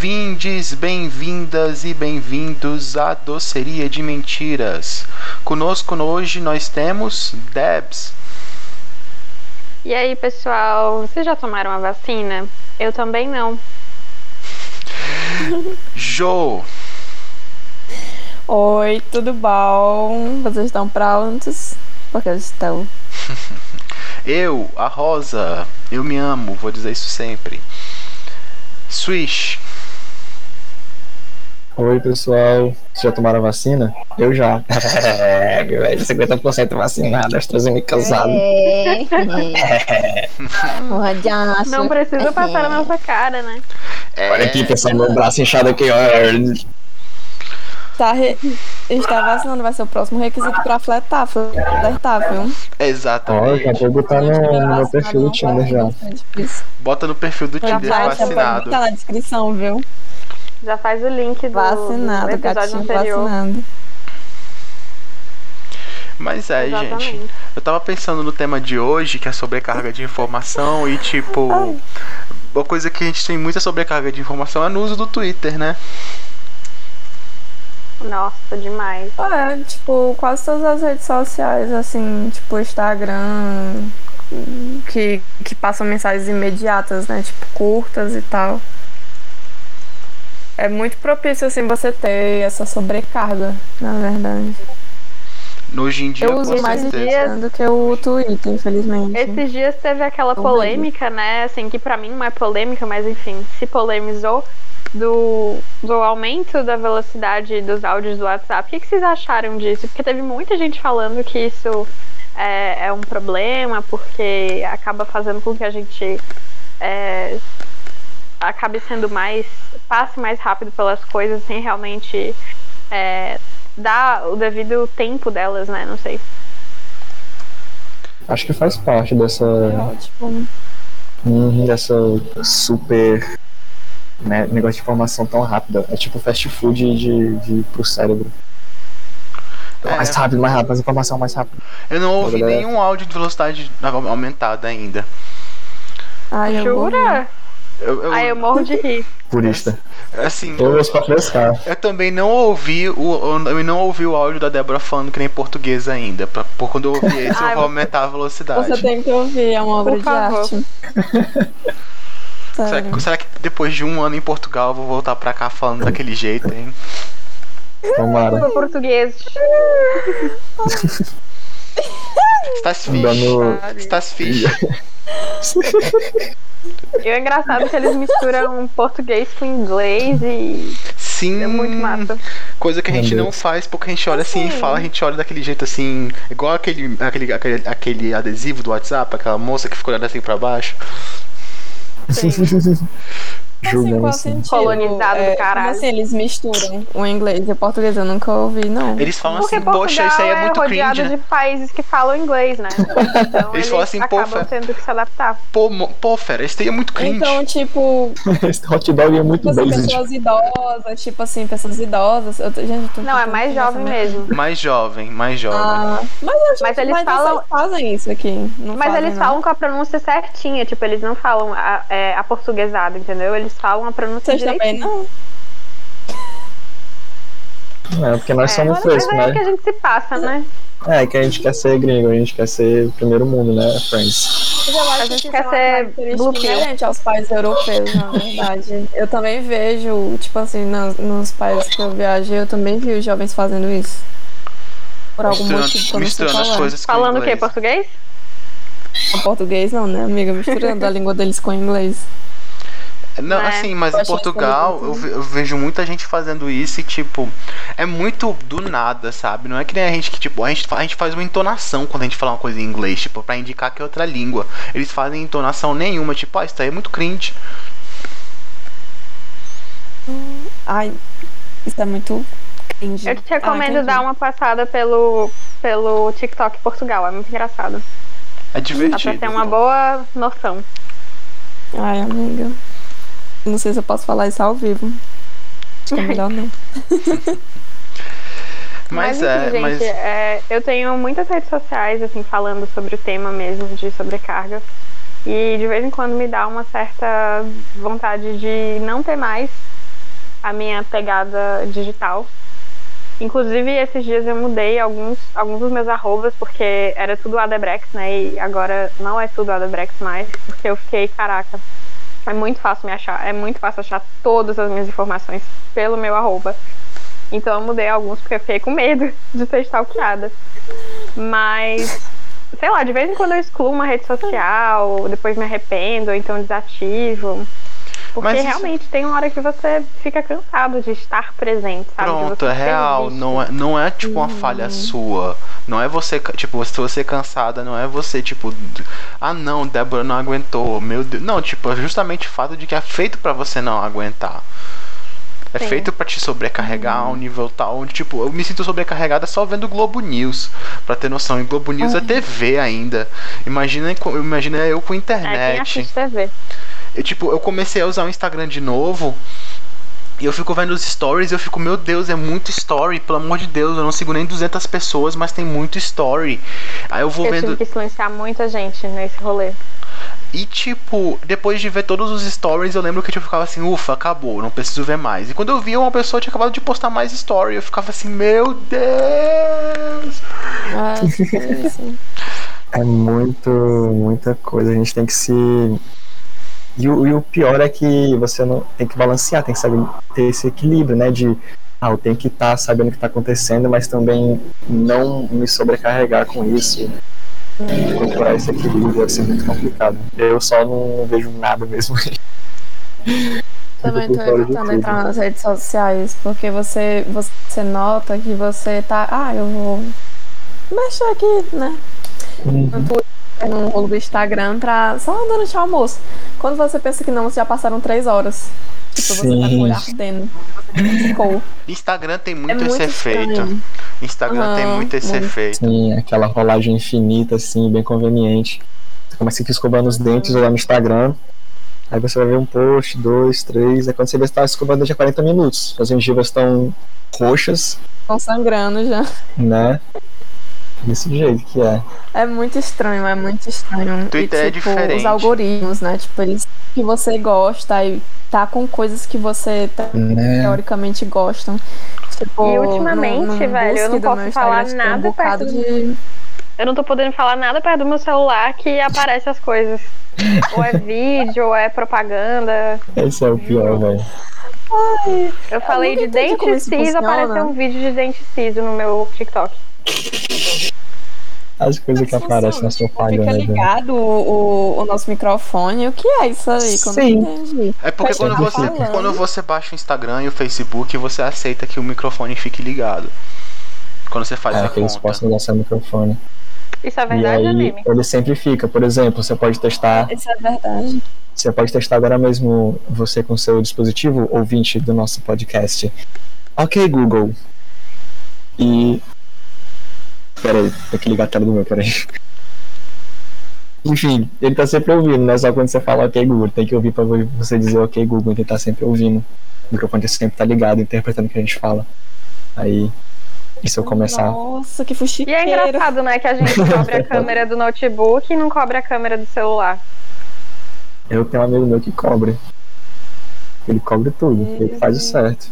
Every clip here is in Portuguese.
Bem-vindes, bem-vindas e bem-vindos à Doceria de Mentiras. Conosco hoje nós temos Debs. E aí, pessoal, vocês já tomaram a vacina? Eu também não. Jo. Oi, tudo bom? Vocês estão prontos? Porque eu estou. Eu, a Rosa, eu me amo, vou dizer isso sempre. Swish. Oi, pessoal. Vocês já tomaram a vacina? Eu já. É, velho, 50% vacinado, AstraZeneca usado. É. Não precisa passar na nossa cara, né? É, Olha aqui, pessoal, meu braço inchado aqui, ó. Tá re... Está vacinando, vai ser o próximo requisito pra fletar, fletar, viu? Exatamente. vou botar no, no meu perfil do Tinder já. Bota no perfil do Tinder vacinado. botar na descrição, viu? Já faz o link do, Vacinado, do episódio gatinho anterior. vacinado. Mas é, gente. Exatamente. Eu tava pensando no tema de hoje, que é sobrecarga de informação e tipo. Uma coisa que a gente tem muita sobrecarga de informação é no uso do Twitter, né? Nossa, demais. É, tipo, quase todas as redes sociais, assim, tipo, Instagram, que, que passam mensagens imediatas, né? Tipo, curtas e tal. É muito propício, assim, você ter essa sobrecarga, na verdade. Hoje em dia, Eu uso mais. Instagram do que o Twitter, infelizmente. Esses dias teve aquela polêmica, né? Assim, que pra mim não é polêmica, mas enfim, se polemizou do, do aumento da velocidade dos áudios do WhatsApp. O que, que vocês acharam disso? Porque teve muita gente falando que isso é, é um problema, porque acaba fazendo com que a gente é, acabe sendo mais. passe mais rápido pelas coisas sem realmente é, dar o devido tempo delas, né? Não sei. Acho que faz parte dessa, É ótimo. hum, dessa super né, negócio de informação tão rápida. É tipo fast food de, de, pro cérebro. É. Mais rápido, mais rápido, mais informação mais rápido. Eu não ouvi Galera. nenhum áudio de velocidade aumentada ainda. Ai, Jura? Eu, eu- Ai, eu morro de rir. Purista. assim, Eu frescar. eu também não ouvi o eu não ouvi o áudio da Débora falando que nem português ainda. Pra, por quando eu ouvir esse, eu vou aumentar a velocidade. Você tem que ouvir, é uma obra Por de favor. arte. Será que, será que depois de um ano em Portugal eu vou voltar pra cá falando daquele jeito, hein? Tomara. Português. Estás Dando- fixe. Estás fixe. E é engraçado que eles misturam português com inglês e Sim. é muito massa. Coisa que a gente não faz porque a gente olha assim e Assim. fala, a gente olha daquele jeito assim, igual aquele, aquele, aquele, aquele adesivo do WhatsApp, aquela moça que ficou olhando assim pra baixo. Julgando assim. sentido? Colonizado do É, caralho. Como assim, eles misturam o inglês e o português? Eu nunca ouvi, não. Eles falam Porque assim, Portugal poxa, isso aí é muito rodeado cringe, né? de países que falam inglês, né? Então Eles falam assim, pô, Fé. tendo que se adaptar. Pô, pô, fera, isso aí é muito cringe. Então, tipo, Esse hot dog é muito tipo assim, basic. pessoas idosas, tipo assim, pessoas idosas. Eu tô- gente, tô Não, é mais jovem mesmo. Mais jovem, mais jovem. Ah, mas, acho Mas eles mas falam- fazem isso aqui. Não Mas fazem, eles não? falam com a pronúncia certinha, tipo, eles não falam a, é, a portuguesada, entendeu? Eles falam a pronúncia Vocês também não? É, porque nós É, somos frescos, aí é que né? a gente se passa, né? É, que a gente quer ser gringo, a gente quer ser primeiro mundo, né, friends? Eu acho A que gente isso quer é ser pill. inerente aos países europeus, na verdade. Eu também vejo, tipo assim, nos, nos países que eu viajei, eu também vi os jovens fazendo isso. Por algum misturando motivo que misturando as é. coisas com Falando o quê? Português? Português não, né, amiga? Misturando a língua deles com o inglês. Não, né? assim, mas Eu em Portugal eu, eu vejo muita gente fazendo isso e, tipo, é muito do nada, sabe? Não é que nem a gente que, tipo, a gente, a gente faz uma entonação quando a gente fala uma coisa em inglês, tipo, pra indicar que é outra língua. Eles fazem entonação nenhuma, tipo, ah, isso aí é muito cringe. Ai, isso é muito cringe. Eu te recomendo Ah, dar entendi. uma passada pelo, pelo TikTok Portugal, é muito engraçado. É Dá pra divertido. ter uma boa noção. Ai, amiga. Não sei se eu posso falar isso ao vivo. Acho que é melhor não. Mas, enfim, é, gente, mas. é, eu tenho muitas redes sociais, assim, falando sobre o tema mesmo de sobrecarga. E de vez em quando me dá uma certa vontade de não ter mais a minha pegada digital. Inclusive, esses dias eu mudei alguns, alguns dos meus arrobas, porque era tudo Adebrex, né? E agora não é tudo Adebrex mais, porque eu fiquei, caraca, é muito fácil me achar, é muito fácil achar todas as minhas informações pelo meu arroba. Então eu mudei alguns porque eu fiquei com medo de ser stalkeada. Mas, sei lá, de vez em quando eu excluo uma rede social, depois me arrependo, ou então desativo. Porque Mas isso- realmente tem uma hora que você fica cansado de estar presente, sabe? Pronto, é real. Não é, não é tipo uma falha sua. Não é você, tipo, se você cansada, não é você, tipo, ah não, Débora não aguentou, meu Deus. Não, tipo, é justamente o fato de que é feito pra você não aguentar. É Sim. feito pra te sobrecarregar a um nível tal onde, tipo, eu me sinto sobrecarregada só vendo Globo News, pra ter noção. E Globo News é TV ainda. Imagina, imagina eu com É, quem internet. TV. Eu, tipo, eu comecei a usar o Instagram de novo. E eu fico vendo os stories e eu fico, meu Deus, é muito story, pelo amor de Deus, eu não sigo nem 200 pessoas, mas tem muito story. Aí eu vou Eu vendo. tive que silenciar muita gente nesse rolê. E tipo, depois de ver todos os stories, eu lembro que tipo, eu ficava assim, ufa, acabou, não preciso ver mais. E quando eu via uma pessoa tinha acabado de postar mais story, eu ficava assim, meu Deus! Sim. É muito, muita coisa. A gente tem que se. E o, e o pior é que você não tem que balancear, tem que saber ter esse equilíbrio, né? De ah, eu tenho que estar sabendo o que está acontecendo, mas também não me sobrecarregar com isso. Procurar esse equilíbrio deve ser muito complicado. Eu só não vejo nada mesmo. Também tô evitando entrar nas redes sociais, porque você, você nota que você tá. Ah, eu vou mexer aqui, né? No Twitter, no rolo do Instagram pra. Só durante o almoço. Quando você pensa que não, você já passaram três horas. Tipo, você tá com o olho ardendo. Você ficou. Instagram tem É muito, muito esse efeito. estranho. Instagram tem Aham, muito esse muito. efeito. Sim, aquela rolagem infinita, assim, bem conveniente. Você começa a ficar escovando os dentes lá no Instagram. Aí você vai ver um post, dois, três. Aí quando você vê, você tá escovando de 40 minutos. As gengivas estão roxas, Estão sangrando já. né? Desse jeito que é. É muito estranho, é muito estranho. Twitter é e, tipo, diferente. Os algoritmos, né? Tipo, eles que você gosta e tá com coisas que você Né? teoricamente gostam. Tipo, E ultimamente, no- no velho, eu não posso falar Instagram, tem nada um bocado perto de. Eu não tô podendo falar nada perto do meu celular que aparece as coisas. ou é vídeo, ou é propaganda. Esse é o pior, velho. Eu falei nunca de dente ciso, apareceu um vídeo de dente ciso no meu TikTok. As coisas que aparecem na sua Fica propaganda. ligado o, o, o nosso microfone. O que é isso aí? Sim. entendi. É porque quando você, quando você baixa o Instagram e o Facebook, você aceita que o microfone fique ligado. Quando você faz É, a que eles possam usar seu microfone. Isso é E verdade, aí anime? ele sempre fica. Por exemplo, você pode testar Isso é verdade. Você pode testar agora mesmo você com seu dispositivo ouvinte do nosso podcast. Ok, Google. E. Peraí, tem que ligar a tela do meu, peraí. Enfim, ele tá sempre ouvindo, não é só quando você fala ok, Google. Tem que ouvir pra você dizer ok, Google, ele tá sempre ouvindo. O microfone sempre tá ligado, interpretando o que a gente fala. Aí. E se eu começar. Nossa, que E fuxiqueiro. é engraçado, né, que a gente cobre a câmera do notebook e não cobre a câmera do celular. Eu tenho um amigo meu que cobre. Ele cobre tudo, ele faz o certo.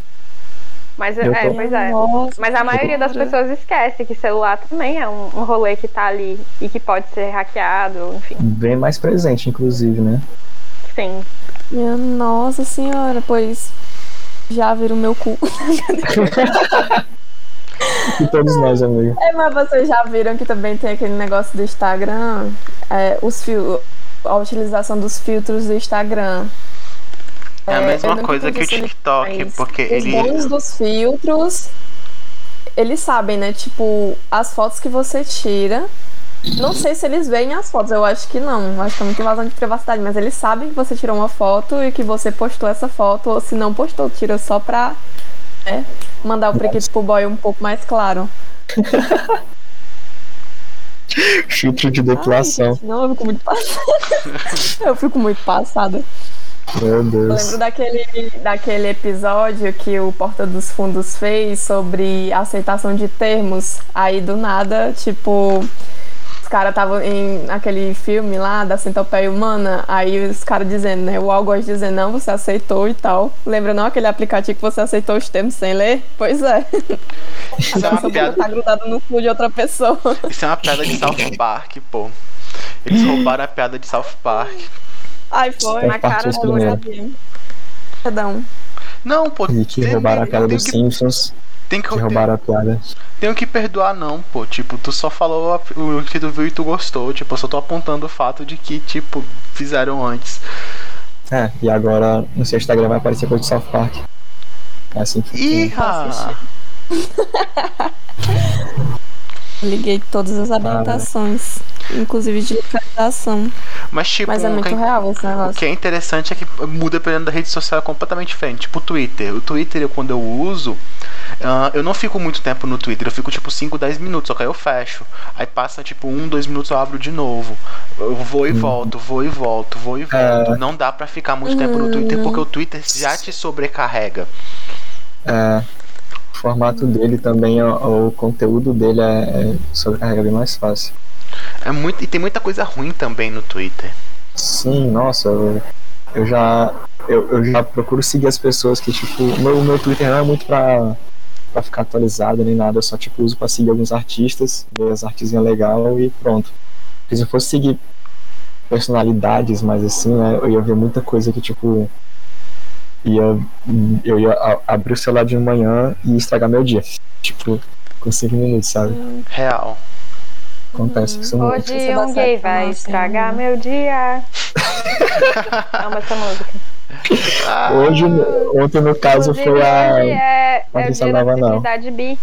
Mas Eu é, tô- pois é. Nossa, Mas a maioria das pessoas esquece que celular também é um, um rolê que tá ali e que pode ser hackeado, enfim. Bem mais presente, inclusive, né? Sim. Minha nossa senhora, pois já viram meu cu. E todos nós, amigo. É, mas vocês já viram que também tem aquele negócio do Instagram, é, os fio, a utilização dos filtros do Instagram. É a É, mesma coisa que o TikTok, mas porque Os ele. bons dos filtros, eles sabem, né? Tipo, as fotos que você tira. Não sei se eles veem as fotos, eu acho que não. Acho que é muito invasão de privacidade, mas eles sabem que você tirou uma foto e que você postou essa foto, ou se não postou, tira só pra né, mandar o prequito pro boy um pouco mais claro. Filtro de Ai, depilação. gente, não, eu fico muito passada. eu fico muito passada. Meu Eu Deus. lembro daquele, daquele episódio que o Porta dos Fundos fez sobre aceitação de termos. Aí do nada, tipo, os caras estavam em aquele filme lá da centopeia humana, aí os caras dizendo, né? O algoz dizendo, não, você aceitou e tal. Lembra não aquele aplicativo que você aceitou os termos sem ler? Pois é. Isso é Agora uma piada. tá grudado no cu de outra pessoa. Isso é uma piada de South Park, pô. Eles roubaram a piada de South Park. Ai, foi. Na cara do primeiros. Perdão. Não, pô. E que tem- roubaram a piada tem dos que- Simpsons, Tem que, que roubaram a piada. tenho que perdoar, não, pô. Tipo, tu só falou o que tu viu e tu gostou. Tipo, eu só tô apontando o fato de que, tipo, fizeram antes. É, e agora no seu Instagram vai aparecer coisa de South Park. É assim que Ih, Nossa, Liguei todas as habilitações, inclusive de localização. Mas, tipo, Mas é o muito que- real esse O negócio. que é interessante é que muda dependendo da rede social é completamente diferente. Tipo o Twitter. O Twitter, eu, quando eu uso, ah, eu não fico muito tempo no Twitter. Eu fico tipo 5, 10 minutos, só que aí eu fecho. Aí passa tipo 1, 2 minutos eu abro de novo. Eu vou e Uhum. volto, vou e volto, vou e volto. Não dá pra ficar muito tempo no Twitter porque o Twitter já te sobrecarrega. É, o formato dele também, o, o conteúdo dele é, é sobrecarrega bem mais fácil. É muito, e tem muita coisa ruim também no Twitter. Sim, nossa, eu, eu já eu, eu já procuro seguir as pessoas que, tipo, o meu, meu Twitter não é muito pra, pra ficar atualizado nem nada, eu só tipo uso pra seguir alguns artistas, ver as artezinhas legal e pronto. Porque se eu fosse seguir personalidades mais assim, né, eu ia ver muita coisa que, tipo, ia, eu ia abrir o celular de manhã e estragar meu dia. Tipo, com 5 minutos, sabe? Real. Acontece isso muito. Hoje Isso um gay vai estragar né? meu dia. Amo essa música. Ah, Hoje, ontem no caso foi a. é, é Patrícia dia da Nova, não. visibilidade bi.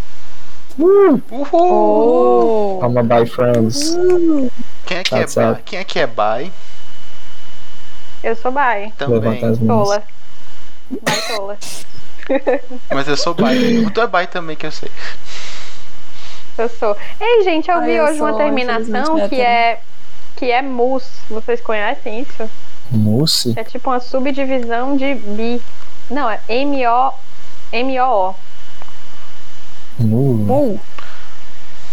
Uh, Uhul! Oh. Calma, bye friends. Quem é que é bi? Quem é que é bi? Eu sou bi. Também. Tola. Bi tola. Mas eu sou bi. Tu é bi também, que eu sei. Eu sou. Ei, gente, eu Ah, vi eu hoje uma sou, terminação infelizmente, que é que é mus. Vocês conhecem isso? Mousse? É tipo uma subdivisão de bi. Não, é M-O. M-O-O. Nu. Uh,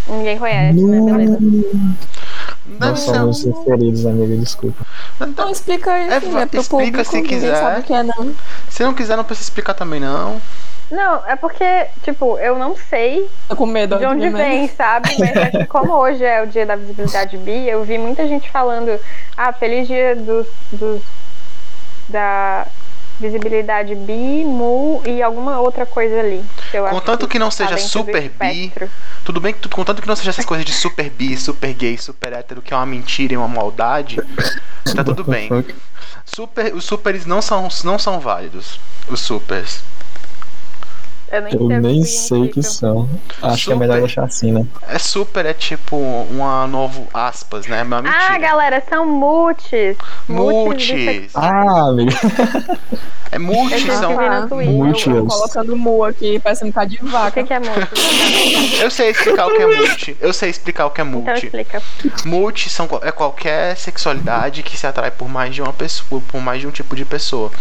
Ninguém conhece, né? Beleza. Não, Nós somos inferidos, amiga, desculpa. não explica aí, É, é pro explica público, se quiser. sabe o que é não. Se não quiser, não precisa explicar também, não. Não, é porque, tipo, eu não sei Tô com medo. de onde vem, sabe? Mas é que como hoje é o dia da visibilidade bi, eu vi muita gente falando, ah, feliz dia dos, dos da visibilidade bi, mu e alguma outra coisa ali. que eu acho Contanto que não tá seja super bi, espectro. Tudo bem que contanto que não seja essas coisas de super bi, super gay, super hétero, que é uma mentira e uma maldade, tá tudo bem. Super, os supers não são, não são válidos. Os supers. Eu nem Eu sei, o nem que sei o que significa. são. Acho que é Super. melhor deixar assim, né? É super, é tipo uma novo aspas, né? Uma mentira. Ah, galera, são multis. Multis. Ah, amiga. É multis, Eu são. vi no Twitter. Multi. Eu, eu colocando mu aqui, parece um bocado de O vaca. que, que é multi? Eu sei explicar o que é multi. Eu sei explicar o que é Então multi. explica. Multi são, é qualquer sexualidade que se atrai por mais de uma pessoa, por mais de um tipo de pessoa.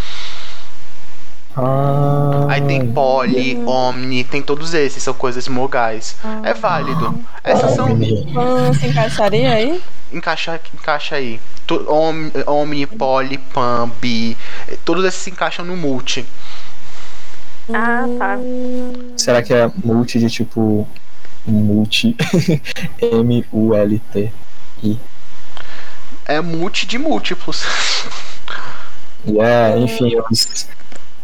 Ah, Aí tem poli, omni, tem todos esses, são coisas mogais. É válido. Essas são. Se encaixaria aí? Encaixa, encaixa aí. To- om- Omni, poli, pan, bi. eh, Todos esses se encaixam no multi. Ah, tá. Será que é multi de tipo. Multi. M-U-L-T. É multi de múltiplos. É, enfim, os,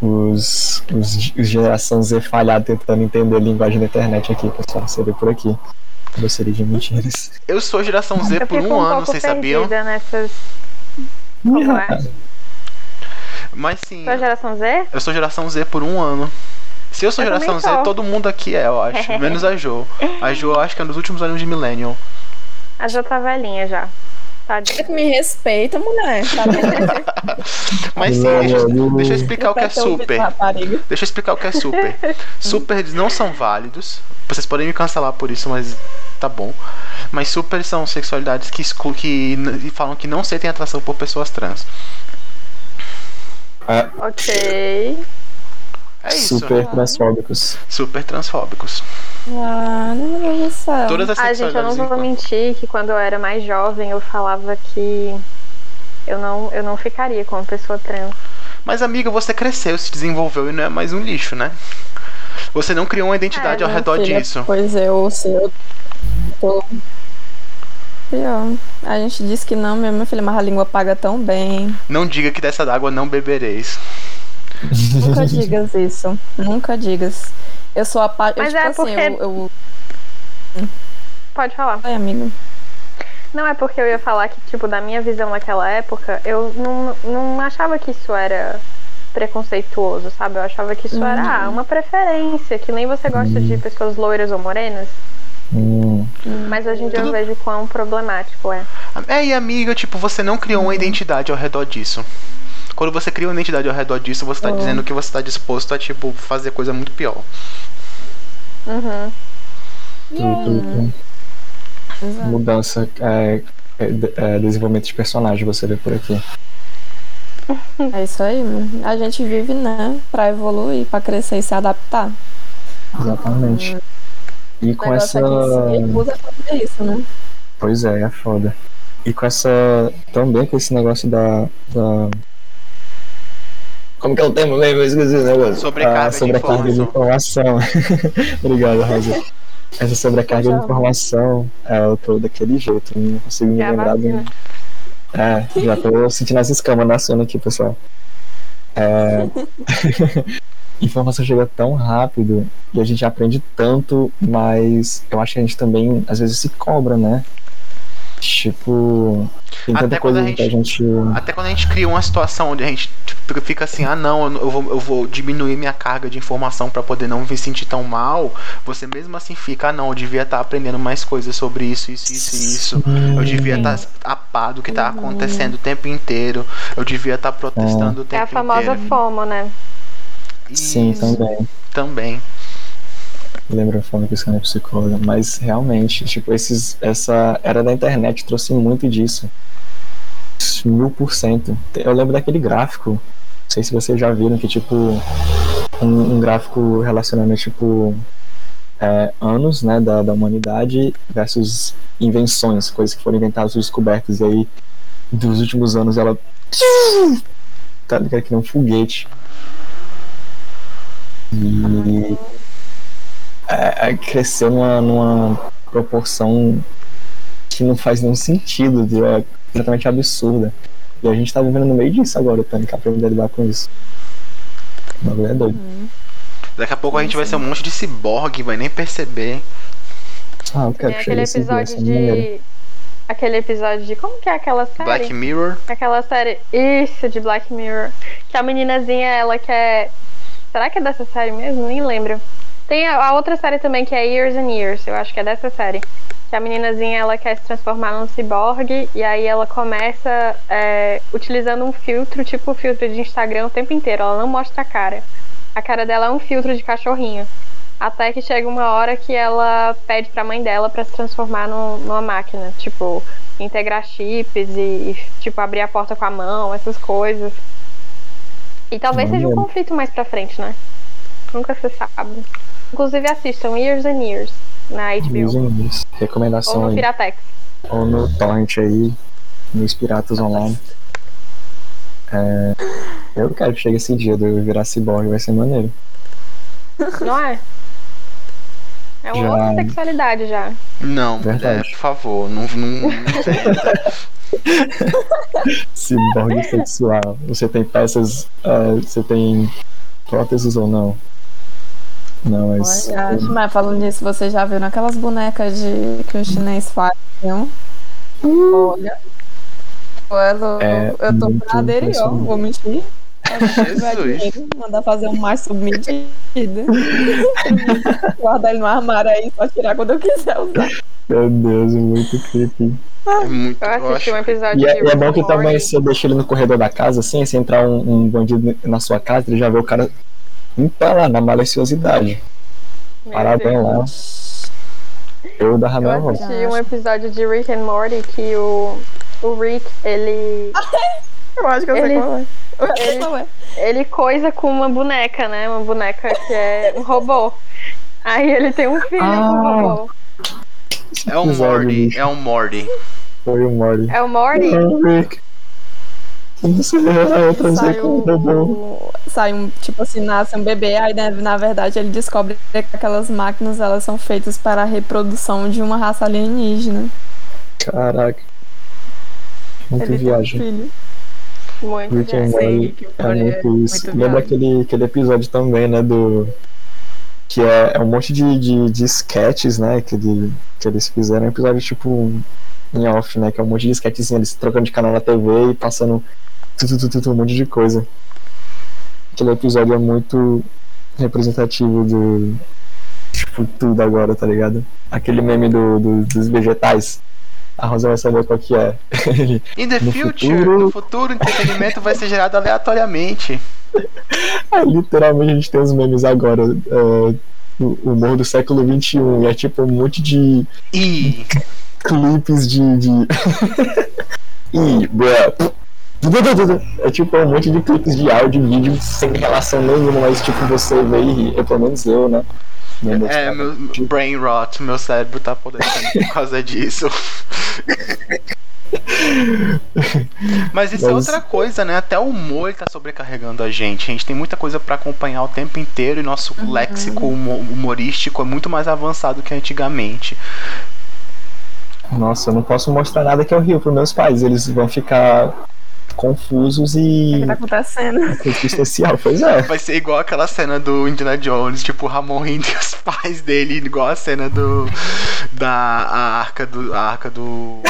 os, os, os geração Z falhado tentando entender a linguagem da internet aqui, pessoal. Você vê por aqui. Gostaria de mentiras. Eu sou geração Z Eu por um um ano, vocês sabiam? nessas. Como é? Mas sim, Sua geração Z? eu sou geração Z por um ano. Se eu sou Eu geração Z, sou. todo mundo aqui é, eu acho. Menos a Jo. A Jo, eu acho que é nos últimos anos de Millennium. A já tá velhinha já. Tadinha. Me respeita, mulher. Tá? Mas sim, deixa, eu- não. deixa eu explicar o que é super. Deixa eu explicar o que é super. Supers não são válidos. Vocês podem me cancelar por isso, mas tá bom. Mas super são sexualidades que, exclu que falam que não sentem atração por pessoas trans. Ok. É isso. Super transfóbicos. Super transfóbicos. Ah, meu Deus do céu. Todas as Ah, gente, eu não vou mentir que quando eu era mais jovem eu falava que eu não, eu não ficaria com uma pessoa trans. Mas, amiga, você cresceu, se desenvolveu e não é mais um lixo, né? Você não criou uma identidade É, ao Minha redor filha, disso. Pois eu, se eu tô. Pior. A gente disse que não, minha filha, mas a língua paga tão bem. Não diga que dessa água não bebereis. Nunca digas isso. Nunca digas. Eu sou a parte. Mas tipo é assim, porque- eu, eu. Pode falar. Ai, amiga. Não é porque eu ia falar que, tipo, da minha visão naquela época, eu não, não achava que isso era preconceituoso, sabe? Eu achava que isso era ah, uma preferência, que nem você gosta de pessoas loiras ou morenas. Hum, Mas hoje em dia eu Tudo- vejo quão problemático é. É, e amiga, tipo, você não criou uma identidade ao redor disso. Quando você cria uma identidade ao redor disso, você tá Oh. dizendo que você tá disposto a, tipo, fazer coisa muito pior. Uhum. tudo, tudo. Exato. Mudança, é, é, é, desenvolvimento de personagem você vê por aqui. É isso aí, mano. A gente vive, né, pra evoluir, pra crescer e se adaptar. Exatamente. E O com negócio essa. é fazer isso, né? Pois é, é foda. E com essa. Também com esse negócio da. da... Como que é o termo mesmo? Eu esqueci o negócio. Sobrecarga Ah, de sobrecarga de informação. Obrigado, Rosa. Essa sobrecarga de informação, é, eu tô daquele jeito, não consigo me É lembrar do. É, já tô sentindo as escamas nascendo aqui, pessoal. É... Informação chega tão rápido e a gente aprende tanto, mas eu acho que a gente também às vezes se cobra, né? Tipo, tem Até tanta coisa a que a gente. Até quando a gente cria uma situação onde a gente tipo, fica assim, ah não, eu vou, eu vou diminuir minha carga de informação pra poder não me sentir tão mal, você mesmo assim fica, ah não, eu devia estar aprendendo mais coisas sobre isso, isso, isso, e isso. Eu devia estar a par do que tá acontecendo o tempo inteiro. Eu devia estar protestando o É tempo a famosa inteiro. FOMO, né? Sim, Isso, também. também. Lembro falando que isso é psicóloga, mas realmente, tipo, esses, essa era da internet trouxe muito disso. Mil por cento. Eu lembro daquele gráfico, não sei se vocês já viram, que tipo, um, um gráfico relacionando, tipo, é, anos, né, da, da humanidade versus invenções, coisas que foram inventadas descobertas, e aí, dos últimos anos, ela tá ligado que nem um foguete. E é, é, cresceu numa, numa proporção que não faz nenhum sentido, viu? é completamente absurda. E a gente tá vivendo no meio disso agora, Tânica, pra aprender a lidar com isso. O bagulho é doido. Daqui a pouco a gente vai ser um monte de ciborgue, vai nem perceber. Ah, eu quero Tem que chegue aquele episódio maneira. de. Aquele episódio de. Como que é aquela série? Black Mirror. Aquela série. Isso, de Black Mirror. Que a meninazinha, ela quer. Será que é dessa série mesmo? Nem lembro. Tem a, a outra série também que é Years and Years. Eu acho que é dessa série. Que a meninazinha ela quer se transformar num ciborgue. E aí ela começa é, utilizando um filtro, tipo o filtro de Instagram o tempo inteiro. Ela não mostra a cara. A cara dela é um filtro de cachorrinho. Até que chega uma hora que ela pede pra mãe dela pra se transformar no- numa máquina. Tipo, integrar chips e, e, tipo, abrir a porta com a mão, essas coisas. E talvez seja um conflito mais pra frente, né? Nunca se sabe. Inclusive assistam Years and Years na HBO. Usem isso. Ou Recomendação no aí. Piratex. Ou no Torrent aí, nos Piratas Online. É, eu quero que chegue esse dia de eu virar cyborg, vai ser maneiro. Não é? É uma Já. outra sexualidade já. Não, Verdade. mulher, por favor, não, não. Cyborg sexual. Você tem peças. ah, você tem próteses ou não? Não, mas. Olha, mas falando nisso, você já viu naquelas bonecas de que o chinês faz, viu? Olha. Eu, É eu tô pra aderir, ó. Vou mentir. Jesus. Mandar fazer um mais submedido. Guardar ele no armário aí, só tirar quando eu quiser usar. Meu Deus, é muito creepy. É muito, Eu eu assisti um episódio E é, de e é bom que também você deixa ele no corredor da casa, assim, se entrar um, um bandido na sua casa, ele já vê o cara pé lá, na maliciosidade. Meu Paradão Deus. lá. Eu da Eu Ramel Ross. assisti um episódio de Rick and Morty que o, o Rick, ele. Eu acho que eu Ele- sei qual é. Eu ele- qual é. ele coisa com uma boneca, né? Uma boneca que é um robô. Aí ele tem um filho com um Ah. robô. É um Episódio, Morty, é um Morty. Foi o Morty. É o Morty? Não sei, eu transei Sai com o um, sai um, tipo assim, nasce um bebê, aí né, na verdade ele descobre que aquelas máquinas elas são feitas para a reprodução de uma raça alienígena. Caraca. Muito ele viagem. tem um filho. Muito Rick viagem. Morty and é Morty muito é isso. muito Lembra aquele, aquele episódio também, né? Do. Que é, é um monte de, de, de sketches, né? Que, ele- que eles fizeram. Um episódio tipo em off, né? Que é um monte de sketchzinho, eles trocando de canal na TV e passando um monte de coisa. Aquele episódio é muito representativo do. Tipo, tudo agora, tá ligado? Aquele meme do, do- dos vegetais. A Rosa vai saber qual que é. In the No future, futuro- no futuro, o entretenimento vai ser gerado aleatoriamente. É, literalmente a gente tem os memes agora. é, o humor do século XXI. E é tipo um monte de E clipes de. de... Ih, bruh. É tipo um monte de clipes de áudio e vídeo sem relação nenhuma, mas tipo você vê e ri. É pelo menos eu, né? Não é, meu brain rot, meu cérebro tá apodrecendo por causa disso. Mas isso é Mas- outra coisa, né? Até o humor tá sobrecarregando a gente. A gente tem muita coisa pra acompanhar o tempo inteiro e nosso léxico humo- humorístico é muito mais avançado que antigamente. Nossa, eu não posso mostrar nada que eu rio pros meus pais. Eles vão ficar confusos O e. que tá acontecendo? Especial, pois é. Vai ser igual aquela cena do Indiana Jones, tipo o Ramon rindo e os pais dele, igual a cena do. da a arca do. A arca do.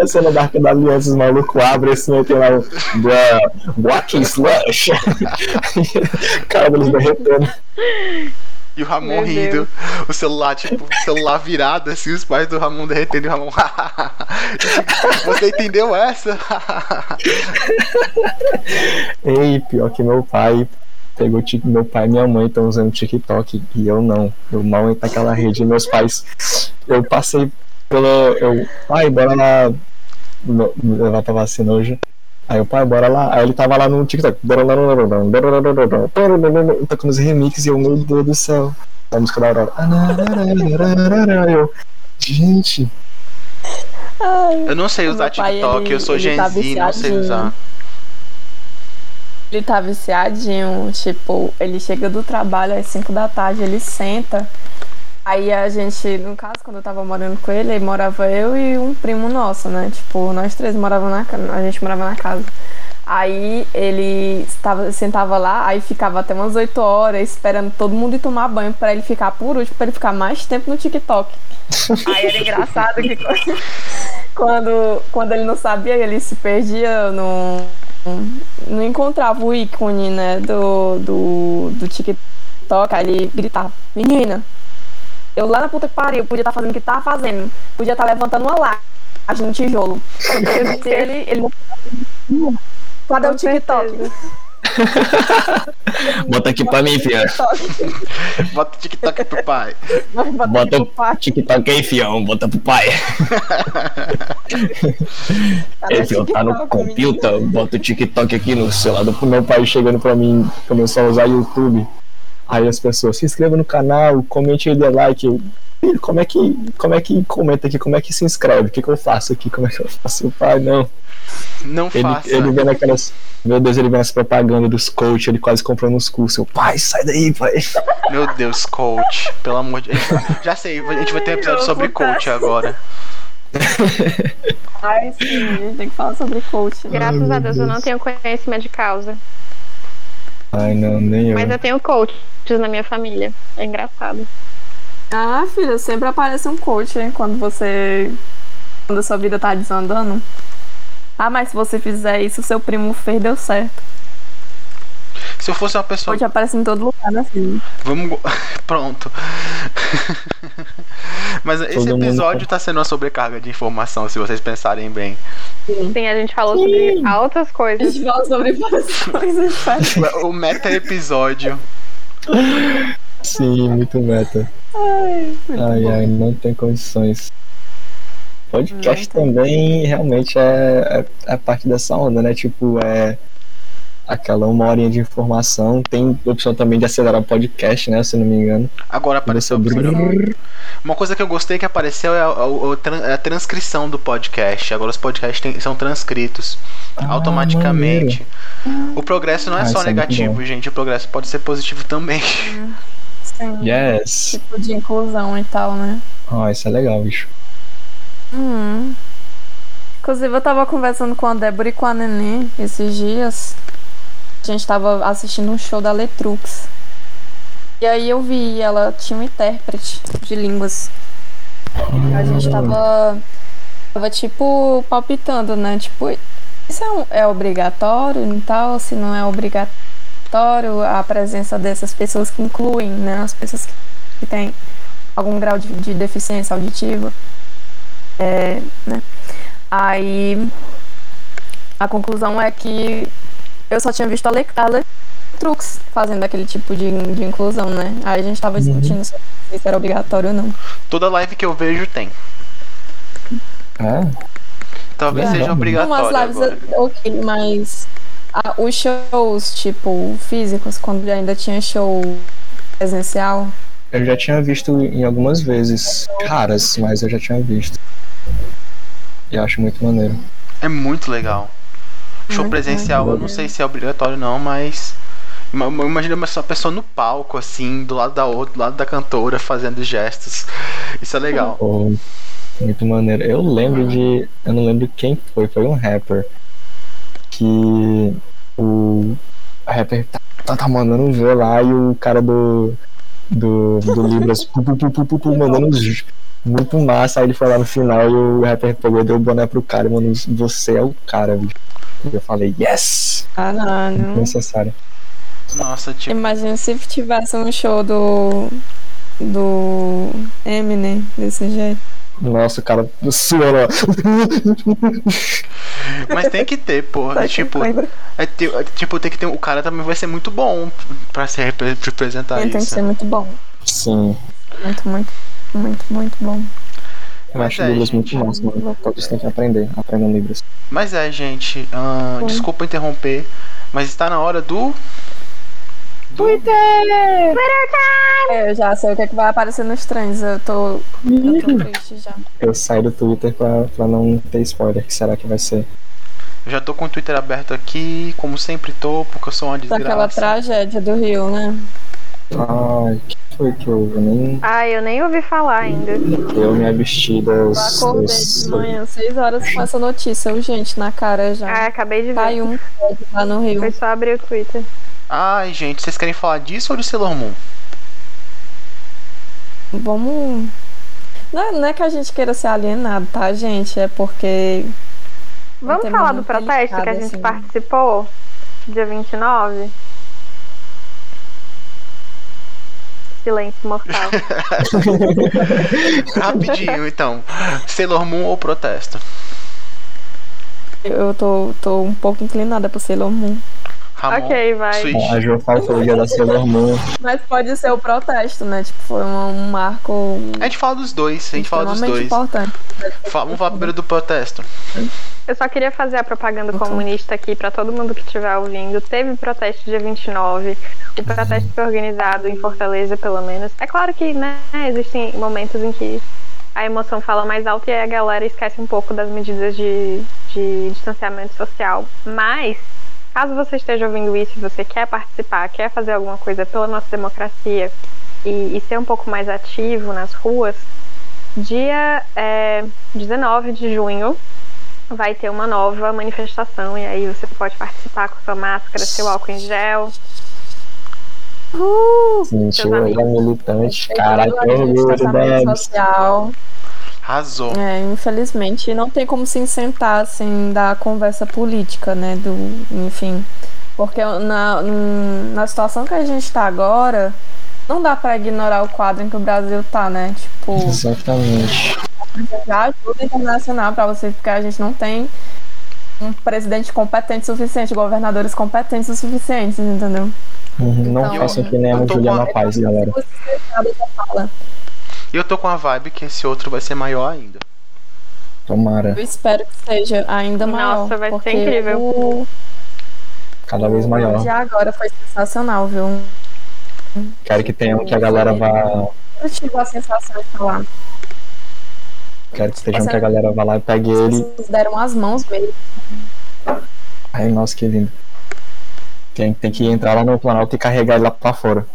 A cena da Arca da Aliança, os malucos abrem assim, aí tem lá o. Bruh, walking slush. Cara deles derretendo. E o Ramon Meu rindo, o celular, tipo, o celular virado, assim, os pais do Ramon derretendo e o Ramon. Você entendeu essa? Ei, pior que meu pai pegou meu pai e minha mãe estão usando TikTok e eu não. Eu mal entro naquela rede. Meus pais. Eu passei pela. Eu. Pai, bora lá. levar pra vacina hoje. Aí o pai, bora lá. Aí ele tava lá no TikTok. Tocando os remixes e eu, meu Deus do céu. A música da Aurora. Eu, gente, Ai, Eu não sei usar TikTok, ele- eu sou Gen tá Z, não sei usar. Ele tá viciadinho, tipo, ele chega do trabalho às 5 da tarde, ele senta. Aí a gente, no caso, quando eu tava morando com ele, aí morava eu e um primo nosso, né? Tipo, nós três morávamos na casa, a gente morava na casa. Aí ele estava, sentava lá, aí ficava até umas 8 horas esperando todo mundo ir tomar banho pra ele ficar por último, pra ele ficar mais tempo no TikTok. Aí era engraçado que quando, quando ele não sabia, ele se perdia no, não encontrava o ícone, né, do, do, do TikTok, aí ele gritava, menina, eu lá na puta que pariu, podia estar fazendo o que tava fazendo, podia estar levantando uma laje no tijolo. Eu disse, ele, ele não Cadê o TikTok? Bota aqui pra mim, filha. Bota o TikTok pro pai. Bota pro o TikTok aí, fião. Bota pro pai. Ele fião tá no computer. Bota o TikTok aqui no celular. do meu pai chegando pra mim, começou a usar YouTube. Aí as pessoas, se inscreva no canal, comente aí, dê like. Eu, "Filho, como é que, como é que comenta aqui? Como é que se inscreve? O que, que eu faço aqui? Como é que eu faço? O pai, não. Não Ele, faça. ele vendo aquelas. Meu Deus, ele vendo as propagandas dos coach, ele quase comprando uns cursos. Eu, pai, sai daí, pai. Meu Deus, coach. Pelo amor de Deus. Já sei, a gente vai ter um episódio sobre coach agora. Ai, sim, a gente tem que falar sobre coach. Graças meu a Deus eu não Deus. tenho conhecimento de causa. Ai, não, nem eu. Mas eu tenho coaches na minha família. É engraçado. Ah, filha, sempre aparece um coach hein, quando você. Quando a sua vida tá desandando. Ah, mas se você fizer isso, seu primo fez, deu certo. Se eu fosse uma pessoa. Coach aparece em todo lugar, né, filho? Vamos. go- Pronto. Mas esse Todo episódio tá sendo uma sobrecarga de informação, se vocês pensarem bem. Sim, a gente falou sobre altas A coisas. gente fala sobre várias coisas. O meta episódio. Sim, muito meta. Ai, muito Ai, ai, não tem condições. Podcast também realmente é, é, é parte dessa onda, né? Tipo, é aquela uma horinha de informação. Tem opção também de acelerar o podcast, né? Se não me engano. Agora apareceu. Uma coisa que eu gostei que apareceu é a, a- a é a transcrição do podcast. Agora os podcasts têm- são transcritos Ah, automaticamente. O progresso não é Ah, só é negativo, bom. gente. O progresso pode ser positivo também. Sim. Yes. Tipo de inclusão e tal, né? Ah, isso é legal, bicho. Hum. Inclusive, eu tava conversando com a Débora e com a Nenê esses dias. A gente tava assistindo um show da Letrux. E aí eu vi, ela tinha um intérprete de línguas. A gente tava. Tava tipo palpitando, né? Tipo, isso é, um- é obrigatório e tal, se não é obrigatório a presença dessas pessoas que incluem, né? As pessoas que, que têm algum grau de, de deficiência auditiva. É, né? Aí a conclusão é que eu só tinha visto a, Le, a Letrux fazendo aquele tipo de, de inclusão, né? Aí a gente tava discutindo sobre se isso era obrigatório ou não. Toda live que eu vejo tem. É? Talvez Legal. seja Umas obrigatório lives, agora. ok, mas ah, os shows, tipo, físicos, quando ainda tinha show presencial, Eu já tinha visto em algumas vezes. Raras, mas eu já tinha visto. E acho muito maneiro. É muito legal. Show presencial, eu não sei se é obrigatório não, mas. ima- Imagina uma só pessoa no palco, assim, do lado da outra, do lado da cantora, fazendo gestos. Isso é legal. Pô, muito maneiro. Eu lembro de. Eu não lembro quem foi, foi um rapper. Que o rapper tá, tá, tá mandando ver lá e o cara do. Do, do Libras pu, pu, pu, pu, pu, mandando uns- muito massa. Aí ele foi lá no final e o rapper pegou e deu o boné pro cara e mandou: Você é o cara, bicho. Eu falei: Yes! caralho. Necessário. Nossa, tipo. Imagina se tivesse um show do. do Eminem desse jeito. Nossa, o cara suando. ó. Mas tem que ter, pô. É, tipo, é, é, tipo, tem que ter. O cara também vai ser muito bom pra se repre- representar Ele tem que isso. ser muito bom. Sim. Muito, muito, muito, muito bom. Eu Mas acho é, Libras gente. muito massa, mano. Todos têm que aprender. Aprendam Libras. Mas é, gente. desculpa interromper, mas está na hora do. do... É, eu já sei o que, é que vai aparecer nos trends. Eu tô. Eu tô triste já. Eu saio do Twitter pra, pra não ter spoiler. que será que vai ser? Eu já tô com o Twitter aberto aqui, como sempre tô, porque eu sou uma desgraça. Daquela tragédia do Rio, né? Ai, que foi que eu, eu nem. Ai, eu nem ouvi falar ainda. Eu me absti Eu das. acordei das- de manhã, 6 horas, com essa notícia urgente na cara já. Ah, acabei de ver. Caiu um lá no Rio. Foi só abrir o Twitter. Ai, gente, vocês querem falar disso ou de Sailor Moon? Vamos. Não é, não é que a gente queira ser alienado, tá, gente? É porque. Vamos falar do protesto que a gente assim. participou? Dia 29? Silêncio mortal. Rapidinho, então. Sailor Moon ou protesto? Eu tô, tô um pouco inclinada pro Sailor Moon. Ramon, ok, vai. Switch. A Jo faltou o dia da Sailor Moon. Mas pode ser o protesto, né? Tipo, foi um, um marco A gente fala dos dois, a gente fala dos dois. importante. Vamos falar primeiro do protesto. Eu só queria fazer a propaganda Então. comunista aqui pra todo mundo que estiver ouvindo. Teve protesto dia 29. O protesto foi organizado em Fortaleza, pelo menos. É claro que, né, existem momentos em que a emoção fala mais alto e aí a galera esquece um pouco das medidas de, de distanciamento social. Mas, caso você esteja ouvindo isso e você quer participar, quer fazer alguma coisa pela nossa democracia e, e ser um pouco mais ativo nas ruas, dia é, 19 de junho vai ter uma nova manifestação e aí você pode participar com sua máscara, seu álcool em gel. Era amigos. militante. O que orgulho, social. Arrasou. É, infelizmente, não tem como se sentar sem dar conversa política, né? Do, enfim. Porque na, na situação que a gente tá agora, não dá pra ignorar o quadro em que o Brasil tá, né? Tipo, Exatamente. já ajuda internacional pra você, porque a gente não tem um presidente competente o suficiente, governadores competentes o suficiente, entendeu? Uhum, Não Então, façam que nem a Juliana Paz, galera. Fala. E eu tô com a vibe que esse outro vai ser maior ainda. É. Tomara. Eu espero que seja ainda maior. Nossa, vai ser incrível. O, Cada vez o maior. de agora foi sensacional, viu? Quero que tenha que a galera vá. Eu tive a sensação de falar. Quero que estejam que a galera vá lá e pegue As ele. pessoas deram as mãos mesmo. Ai, nossa, que lindo. Tem, tem que entrar lá no Planalto e carregar ele lá pra fora.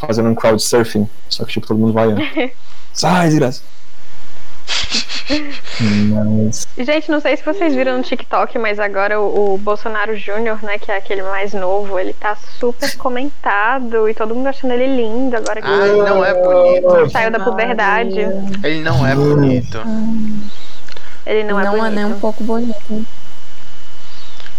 Fazendo um crowdsurfing. Só que tipo, todo mundo vai. Sai, desgraça. Mas. Gente, não sei se vocês viram no TikTok, mas agora o, o Bolsonaro Júnior, né, que é aquele mais novo, ele tá super comentado e todo mundo achando ele lindo agora que Ai, ele não é bonito. saiu da puberdade. Ele não é bonito. Ele não, Não, é é bonito. nem um pouco bonito.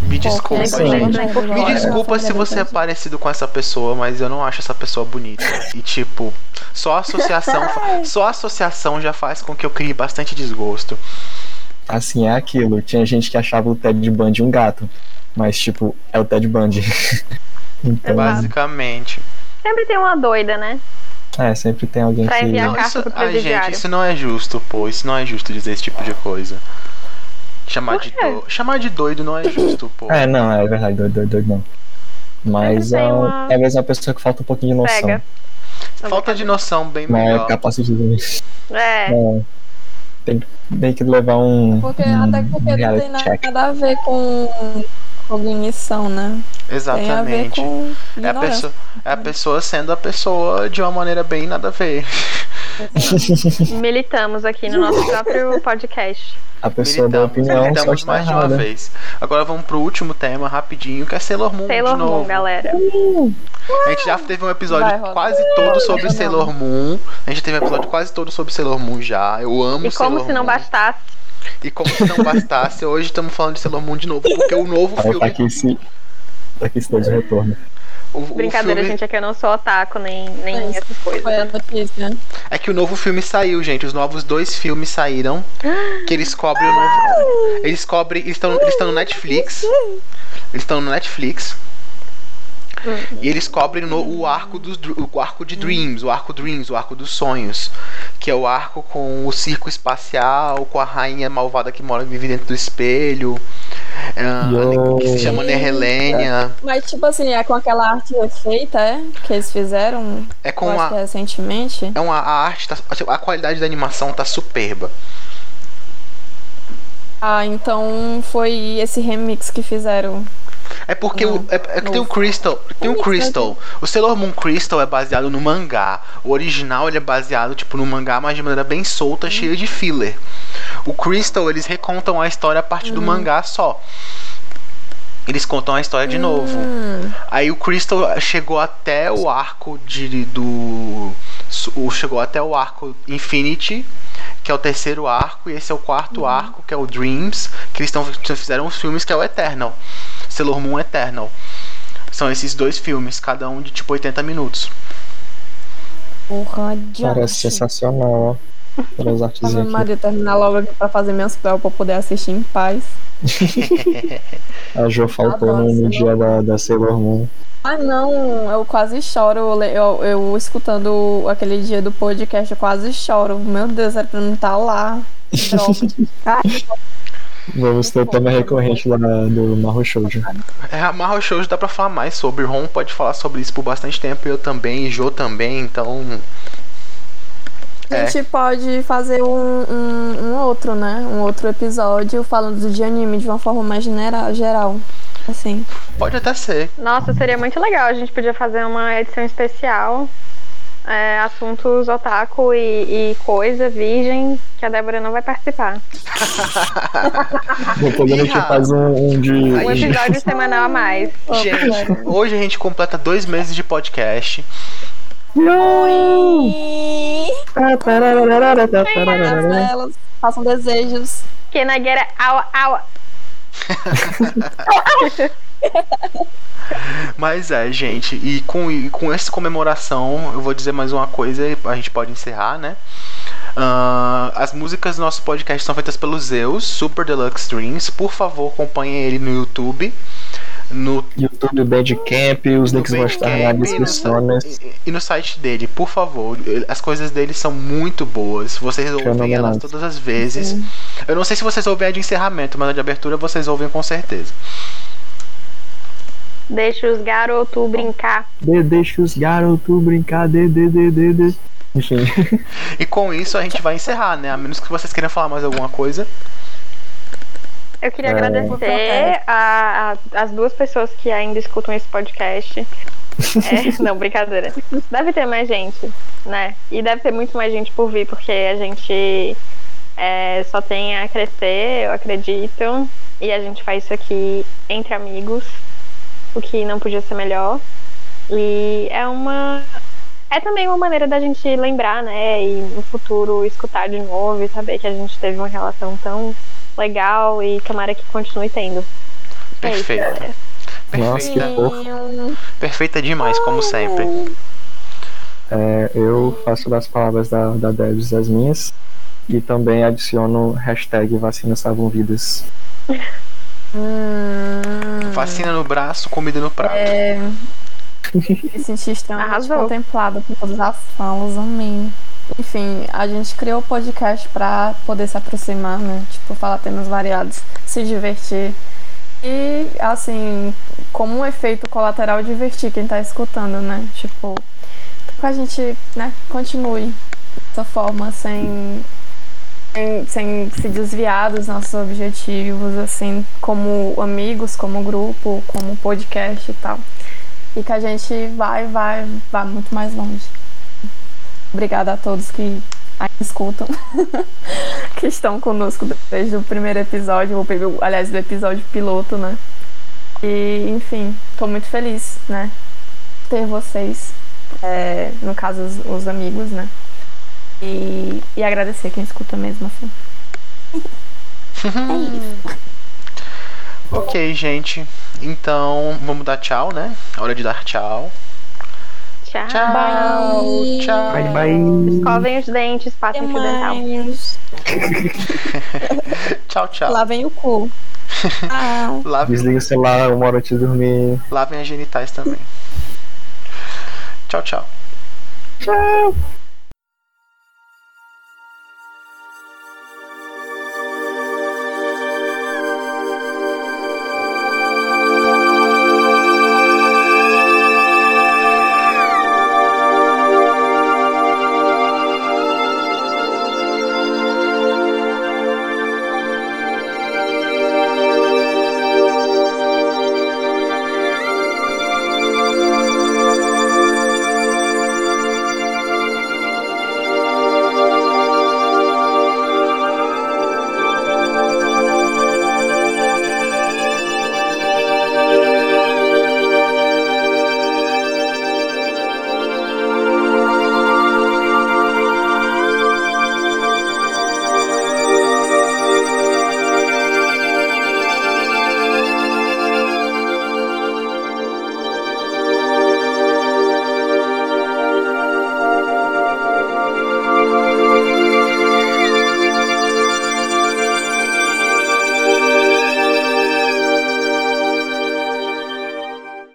Me desculpa, Sim. gente. Me desculpa se você é parecido com essa pessoa, mas eu não acho essa pessoa bonita. E tipo, só a associação, só a associação já faz com que eu crie bastante desgosto. Assim, é aquilo. Tinha gente que achava o Ted Bundy um gato. Mas, tipo, é o Ted Bundy. então, Basicamente. Sempre tem uma doida, né? é, sempre tem alguém Pra que. enviar Não, carta isso, ai, gente, isso não é justo, pô. Isso não é justo dizer esse tipo de coisa. Chamar de, do... Chamar de doido não é justo, pô. É, não, é verdade, doido, doido, doido não. Mas é um- uma- talvez uma pessoa que falta um pouquinho de noção. Pega. Falta de noção bem Não é melhor. capacitismo. É. É, tem, tem que levar um. Porque, um até porque não tem nada, check. nada a ver com cognição, né? Tem a ver Exatamente. com É a, pessoa, é a pessoa sendo a pessoa de uma maneira bem nada a ver. Militamos aqui no nosso próprio podcast. A pessoa da Militamos, opinião só militamos mais de uma vez. Agora vamos pro último tema, rapidinho, que é Sailor Moon Sailor de novo. Moon, galera. A gente já teve um episódio Vai, quase todo sobre. Sailor Moon. A gente teve um episódio quase todo sobre Sailor Moon já. Eu amo E como Sailor se não Moon. bastasse, E como se não bastasse, hoje estamos falando de Sailor Moon de novo, porque o novo Ela tá filme. aqui se. Tá aqui se todos retorno. O, o brincadeira, filme gente, é que eu não sou otaku, nem, nem É isso. essas coisas. Foi a notícia. é que o novo filme saiu, gente. Os novos dois filmes saíram. Que eles cobrem o novo. Eles cobrem. Eles estão eles estão no Netflix. Eles estão no Netflix. E eles cobrem no- o arco dos o arco de Dreams, o arco Dreams, o arco dos sonhos, que é o arco com o circo espacial, com a rainha malvada que mora vive dentro do espelho, Yo. que se chama Nerhelenia. Mas, tipo assim, é com aquela arte refeita, é? Que eles fizeram, É com a recentemente. é uma a arte, tá, a qualidade da animação tá superba. Ah, então foi esse remix que fizeram. É porque o, Não, é, é que tem o. Crystal, tem o Crystal. O Sailor Moon Crystal é baseado no mangá. O original ele é baseado tipo no mangá, mas de maneira bem solta, cheia de filler. O Crystal eles recontam a história a partir do mangá só. Eles contam a história de novo. Hum, Aí o Crystal chegou até o arco de do o- chegou até o arco Infinity, que é o terceiro arco, e esse é o quarto arco, que é o Dreams, que eles tão, fizeram os filmes que é o Eternal. Sailor Moon Eternal. São esses dois filmes, cada um de tipo 80 minutos. porra de Parece arte. sensacional, ó. Pelas artezinhas aqui. Maria, terminar logo aqui pra fazer minhas provas pra eu poder assistir em paz. A Jo faltou no, dia da, da Sailor Moon. Ah, não, eu quase choro. Eu, eu, eu escutando aquele dia do podcast, eu quase choro. Meu Deus, era pra não estar lá. Droga. Ai, Vamos ter o tema recorrente lá do Marro Shoujo. É, Marvel Shows dá pra falar mais sobre. Ron pode falar sobre isso por bastante tempo, eu também, e Jo também, então. a É. gente pode fazer um, um, um outro, né? Um outro episódio falando de anime de uma forma mais genera- geral. Assim. Pode até ser. Nossa, seria muito legal. A gente podia fazer uma edição especial. É, assuntos otaku e, e coisa, virgem, que a Débora não vai participar. Depois a gente faz um, um de. Um episódio semanal a mais. Gente, hoje a gente completa dois meses de podcast. As velas, façam desejos. Que nagueira, au, au. Mas é, gente, e com, e com essa comemoração, eu vou dizer mais uma coisa e a gente pode encerrar, né? Ah, as músicas do nosso podcast são feitas pelo Zeus, Super Deluxe Dreams. Por favor, acompanhem ele no YouTube. no YouTube Bandcamp, os links vão estar na descrição. sa- e, e no site dele, por favor. As coisas dele são muito boas. Vocês ouvem elas todas as vezes. Eu não sei se vocês ouvem a de encerramento, mas a de abertura vocês ouvem com certeza. Deixa os garotos brincar. De, deixa os garotos brincar, de, de, de, de, de. Enfim, E com isso a gente vai encerrar, né? A menos que vocês queiram falar mais alguma coisa. Eu queria É. agradecer a, a- as duas pessoas que ainda escutam esse podcast. É, não, brincadeira. Deve ter mais gente, né? E deve ter muito mais gente por vir, porque a gente é, só tem a crescer, eu acredito. E a gente faz isso aqui entre amigos, o que não podia ser melhor. E é uma. É também uma maneira da gente lembrar, né? E no futuro escutar de novo e saber que a gente teve uma relação tão legal e tomara que continue tendo. É isso, Perfeita. Nossa, que Perfeita. Perfeita demais, como sempre. É, eu faço das palavras da, da Debs as minhas. E também adiciono hashtag vacina salvam vidas. Hum, Vacina no braço, comida no prato. é, me senti extremamente contemplada por todas as falas, amém. Enfim, a gente criou o podcast pra poder se aproximar, né? Tipo, falar temas variados, se divertir. E, assim, como um efeito colateral, divertir quem tá escutando, né? Tipo, que a gente, né, continue dessa forma, sem, sem, sem se desviar dos nossos objetivos, assim, como amigos, como grupo, como podcast e tal. E que a gente vai, vai, vai muito mais longe. Obrigada a todos que escutam, que estão conosco desde o primeiro episódio, ou, aliás, do episódio piloto, né? E, enfim, tô muito feliz, né? Ter vocês, é, no caso, os, os amigos, né? E, e agradecer quem escuta mesmo, assim. É isso. Ok, gente. Então, vamos dar tchau, né? Hora de dar tchau. Tchau. Tchau. Tchau. Bye, bye. Escovem os dentes, passem fio dental. mais. Tchau, tchau. Lá vem o cu. Lavem, Desliga o celular uma hora antes de dormir. lavem as genitais também. Tchau, tchau. Tchau.